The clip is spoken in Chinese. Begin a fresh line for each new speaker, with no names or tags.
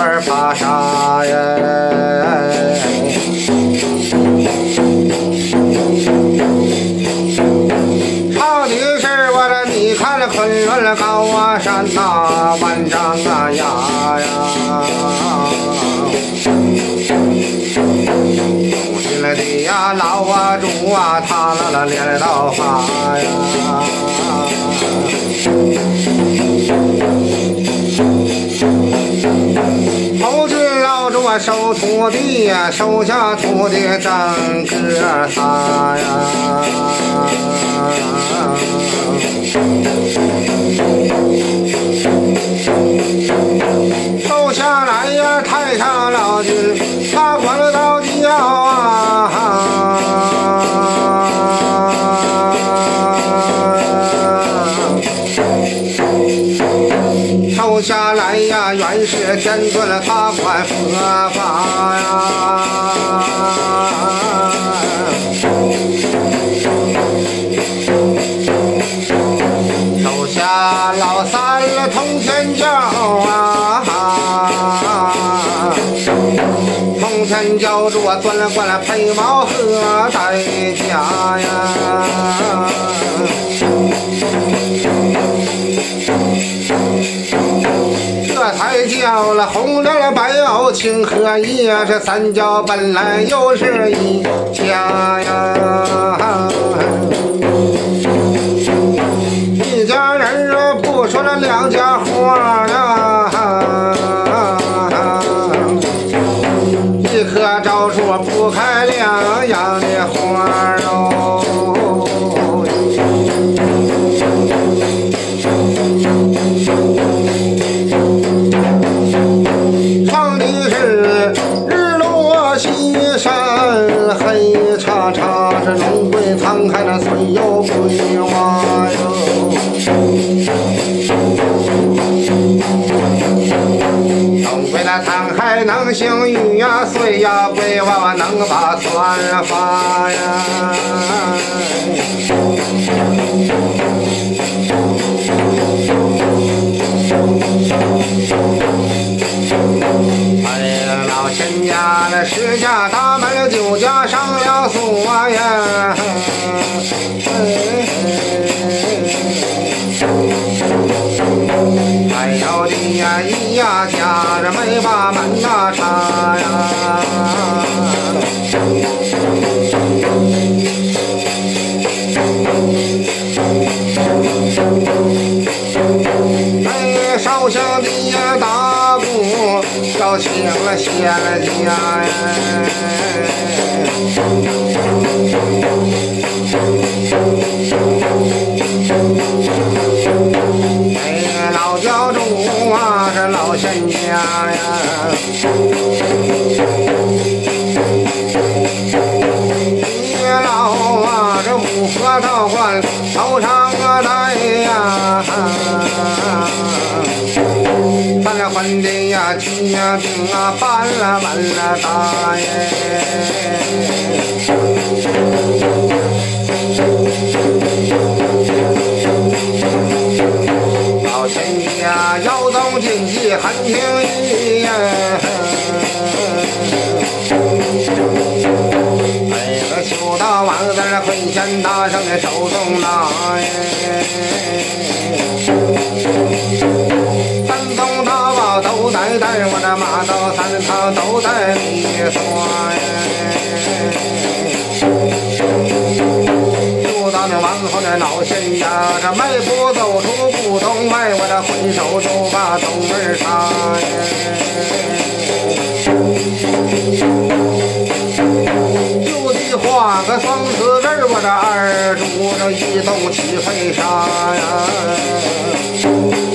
儿怕啥呀？唱的是我这，你看昆仑高啊山呐、万丈啊崖呀。东进来的呀老啊猪啊，他那那连到花呀。我收徒弟呀，收下徒弟真个仨呀。收下来呀，太上老君，他管了到来呀，原是天尊他管佛法呀。手下老三通天教啊，通天教主啊钻了过来配毛和代价呀。了红亮了白袄青荷叶，这三教本来又是一家呀。一家人啊，不说那两家话能行雨呀，水呀桂娃娃能把船发呀。哎呀，老千家那十家大门了，九家上了锁呀。还有的呀，一呀烧香的呀大鼓要请了仙家哎，老教主啊，这老仙家呀。你老啊，这五河道观头上啊戴呀，咱这婚的呀，亲呀病啊，办了完了大耶。老天家腰动经济很轻易呀。哎，个秋到晚在这挥剑大圣的手中拿三宗大宝都带，我这马到三趟都带你刷就到那王后的老仙家，这迈步走出古东外，我这挥手就把东儿插就地画个双字字，我这二主这一动起飞沙呀。